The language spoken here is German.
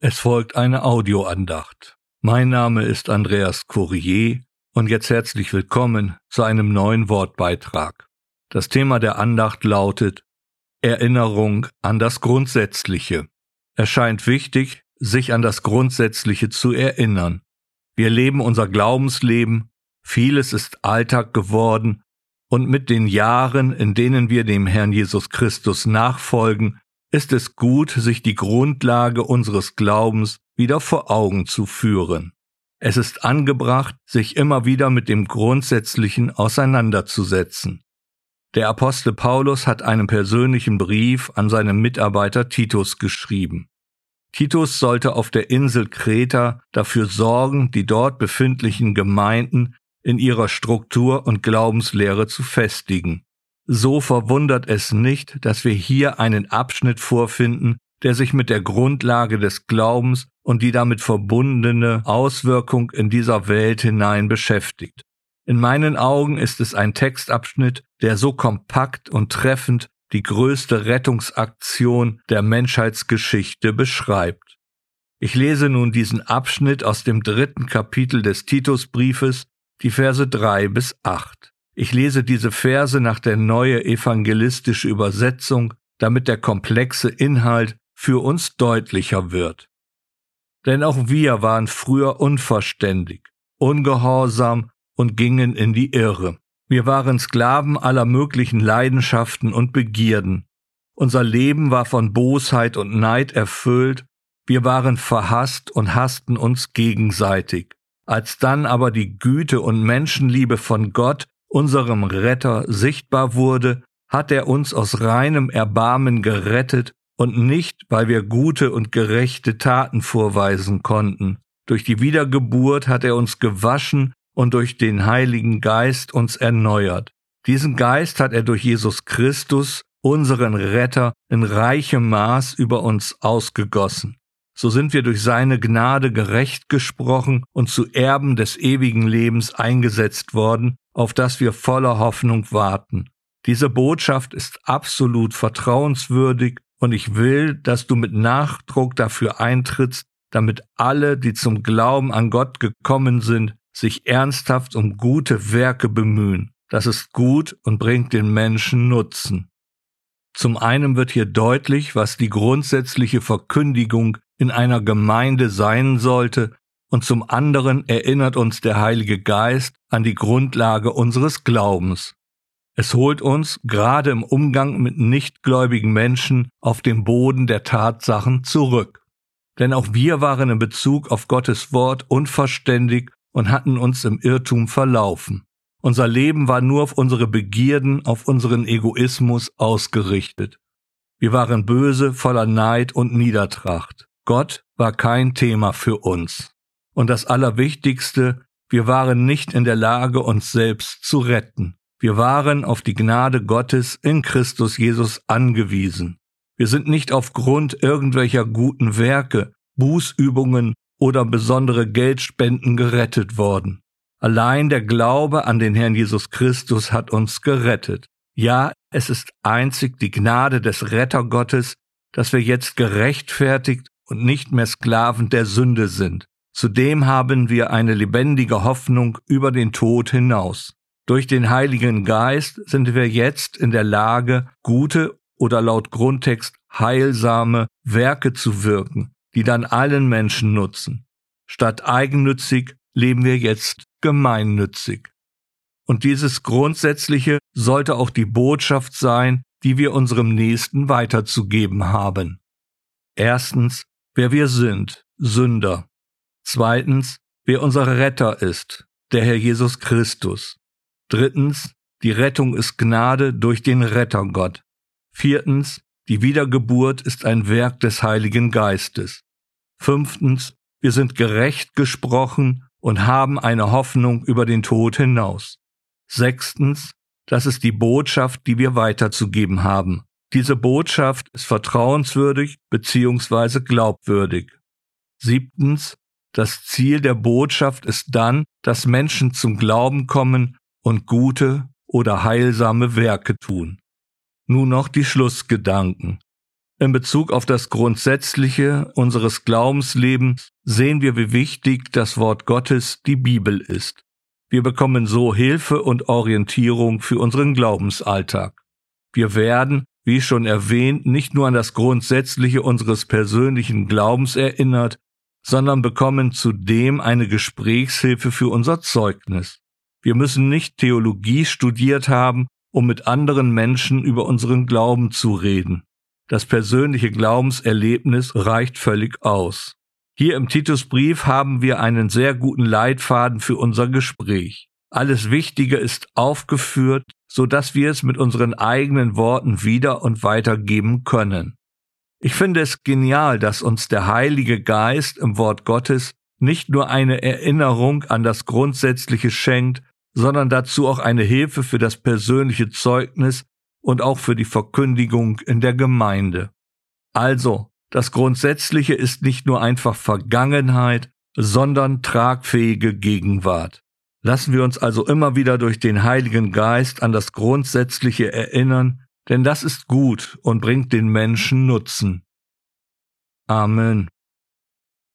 Es folgt eine Audioandacht. Mein Name ist Andreas Courier und jetzt herzlich willkommen zu einem neuen Wortbeitrag. Das Thema der Andacht lautet Erinnerung an das Grundsätzliche. Es scheint wichtig, sich an das Grundsätzliche zu erinnern. Wir leben unser Glaubensleben, vieles ist Alltag geworden, und mit den Jahren, in denen wir dem Herrn Jesus Christus nachfolgen, ist es gut, sich die Grundlage unseres Glaubens wieder vor Augen zu führen. Es ist angebracht, sich immer wieder mit dem Grundsätzlichen auseinanderzusetzen. Der Apostel Paulus hat einen persönlichen Brief an seinen Mitarbeiter Titus geschrieben. Titus sollte auf der Insel Kreta dafür sorgen, die dort befindlichen Gemeinden in ihrer Struktur und Glaubenslehre zu festigen. So verwundert es nicht, dass wir hier einen Abschnitt vorfinden, der sich mit der Grundlage des Glaubens und die damit verbundene Auswirkung in dieser Welt hinein beschäftigt. In meinen Augen ist es ein Textabschnitt, der so kompakt und treffend die größte Rettungsaktion der Menschheitsgeschichte beschreibt. Ich lese nun diesen Abschnitt aus dem dritten Kapitel des Titusbriefes, die Verse drei bis acht. Ich lese diese Verse nach der neue evangelistische Übersetzung, damit der komplexe Inhalt für uns deutlicher wird. Denn auch wir waren früher unverständig, ungehorsam und gingen in die Irre. Wir waren Sklaven aller möglichen Leidenschaften und Begierden. Unser Leben war von Bosheit und Neid erfüllt, wir waren verhasst und hassten uns gegenseitig. Als dann aber die Güte und Menschenliebe von Gott unserem Retter sichtbar wurde, hat er uns aus reinem Erbarmen gerettet und nicht, weil wir gute und gerechte Taten vorweisen konnten. Durch die Wiedergeburt hat er uns gewaschen und durch den Heiligen Geist uns erneuert. Diesen Geist hat er durch Jesus Christus, unseren Retter, in reichem Maß über uns ausgegossen so sind wir durch seine Gnade gerecht gesprochen und zu Erben des ewigen Lebens eingesetzt worden, auf das wir voller Hoffnung warten. Diese Botschaft ist absolut vertrauenswürdig und ich will, dass du mit Nachdruck dafür eintrittst, damit alle, die zum Glauben an Gott gekommen sind, sich ernsthaft um gute Werke bemühen. Das ist gut und bringt den Menschen Nutzen. Zum einen wird hier deutlich, was die grundsätzliche Verkündigung in einer Gemeinde sein sollte, und zum anderen erinnert uns der Heilige Geist an die Grundlage unseres Glaubens. Es holt uns gerade im Umgang mit nichtgläubigen Menschen auf den Boden der Tatsachen zurück. Denn auch wir waren in Bezug auf Gottes Wort unverständig und hatten uns im Irrtum verlaufen. Unser Leben war nur auf unsere Begierden, auf unseren Egoismus ausgerichtet. Wir waren böse, voller Neid und Niedertracht. Gott war kein Thema für uns. Und das Allerwichtigste, wir waren nicht in der Lage, uns selbst zu retten. Wir waren auf die Gnade Gottes in Christus Jesus angewiesen. Wir sind nicht aufgrund irgendwelcher guten Werke, Bußübungen oder besondere Geldspenden gerettet worden. Allein der Glaube an den Herrn Jesus Christus hat uns gerettet. Ja, es ist einzig die Gnade des Rettergottes, dass wir jetzt gerechtfertigt und nicht mehr Sklaven der Sünde sind. Zudem haben wir eine lebendige Hoffnung über den Tod hinaus. Durch den Heiligen Geist sind wir jetzt in der Lage, gute oder laut Grundtext heilsame Werke zu wirken, die dann allen Menschen nutzen. Statt eigennützig leben wir jetzt gemeinnützig. Und dieses Grundsätzliche sollte auch die Botschaft sein, die wir unserem Nächsten weiterzugeben haben. Erstens, wer wir sind, Sünder. Zweitens, wer unser Retter ist, der Herr Jesus Christus. Drittens, die Rettung ist Gnade durch den Rettergott. Viertens, die Wiedergeburt ist ein Werk des Heiligen Geistes. Fünftens, wir sind gerecht gesprochen und haben eine Hoffnung über den Tod hinaus. Sechstens, das ist die Botschaft, die wir weiterzugeben haben. Diese Botschaft ist vertrauenswürdig bzw. glaubwürdig. Siebtens, das Ziel der Botschaft ist dann, dass Menschen zum Glauben kommen und gute oder heilsame Werke tun. Nun noch die Schlussgedanken. In Bezug auf das Grundsätzliche unseres Glaubenslebens sehen wir, wie wichtig das Wort Gottes, die Bibel, ist. Wir bekommen so Hilfe und Orientierung für unseren Glaubensalltag. Wir werden, wie schon erwähnt, nicht nur an das Grundsätzliche unseres persönlichen Glaubens erinnert, sondern bekommen zudem eine Gesprächshilfe für unser Zeugnis. Wir müssen nicht Theologie studiert haben, um mit anderen Menschen über unseren Glauben zu reden. Das persönliche Glaubenserlebnis reicht völlig aus. Hier im Titusbrief haben wir einen sehr guten Leitfaden für unser Gespräch. Alles Wichtige ist aufgeführt, so dass wir es mit unseren eigenen Worten wieder und weitergeben können. Ich finde es genial, dass uns der Heilige Geist im Wort Gottes nicht nur eine Erinnerung an das Grundsätzliche schenkt, sondern dazu auch eine Hilfe für das persönliche Zeugnis und auch für die Verkündigung in der Gemeinde. Also, das Grundsätzliche ist nicht nur einfach Vergangenheit, sondern tragfähige Gegenwart. Lassen wir uns also immer wieder durch den Heiligen Geist an das Grundsätzliche erinnern, denn das ist gut und bringt den Menschen Nutzen. Amen.